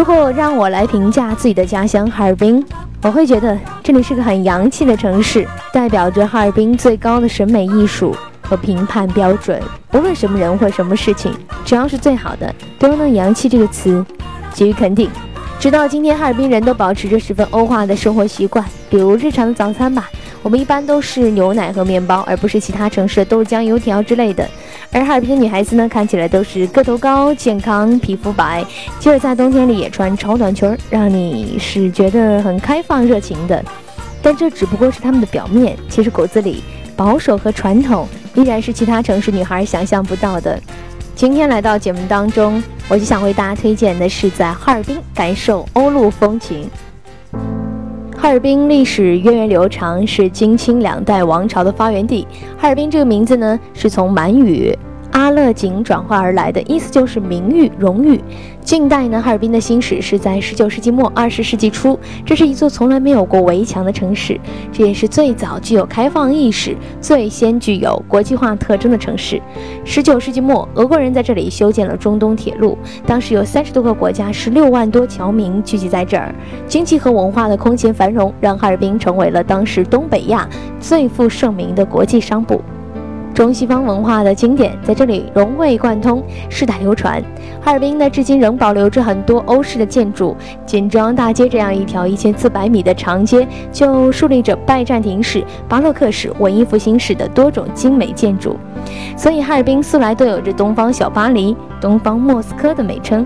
如果让我来评价自己的家乡哈尔滨，我会觉得这里是个很洋气的城市，代表着哈尔滨最高的审美艺术和评判标准。无论什么人或什么事情，只要是最好的，都能“洋气”这个词给予肯定。直到今天，哈尔滨人都保持着十分欧化的生活习惯，比如日常的早餐吧。我们一般都是牛奶和面包，而不是其他城市的豆浆、油条之类的。而哈尔滨的女孩子呢，看起来都是个头高、健康、皮肤白，即使在冬天里也穿超短裙，让你是觉得很开放、热情的。但这只不过是他们的表面，其实骨子里保守和传统依然是其他城市女孩想象不到的。今天来到节目当中，我就想为大家推荐的是在哈尔滨感受欧陆风情。哈尔滨历史源远流长，是金清两代王朝的发源地。哈尔滨这个名字呢，是从满语。阿勒井转化而来的意思就是名誉、荣誉。近代呢，哈尔滨的兴史是在十九世纪末、二十世纪初，这是一座从来没有过围墙的城市，这也是最早具有开放意识、最先具有国际化特征的城市。十九世纪末，俄国人在这里修建了中东铁路，当时有三十多个国家、十六万多侨民聚集在这儿，经济和文化的空前繁荣，让哈尔滨成为了当时东北亚最负盛名的国际商埠。中西方文化的经典在这里融会贯通，世代流传。哈尔滨呢，至今仍保留着很多欧式的建筑。锦庄大街这样一条一千四百米的长街，就树立着拜占庭式、巴洛克式、文艺复兴式的多种精美建筑。所以，哈尔滨素来都有着“东方小巴黎”“东方莫斯科”的美称。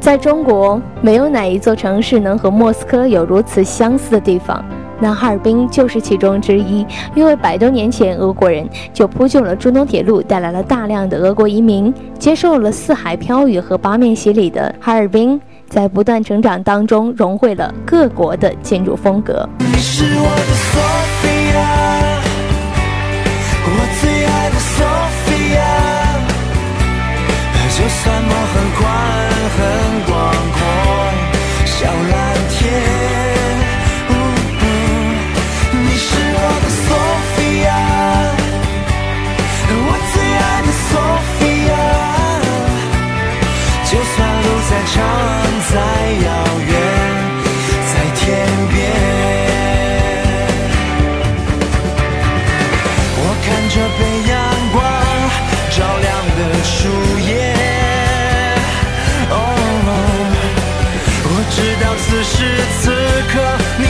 在中国，没有哪一座城市能和莫斯科有如此相似的地方。那哈尔滨就是其中之一。因为百多年前，俄国人就铺就了中东铁路，带来了大量的俄国移民，接受了四海飘雨和八面洗礼的哈尔滨，在不断成长当中，融汇了各国的建筑风格。你是我的索菲亚，我最爱的索菲亚，就算很很。在长安再遥远在天边。我看着被阳光照亮的树叶。哦我知道此时此刻你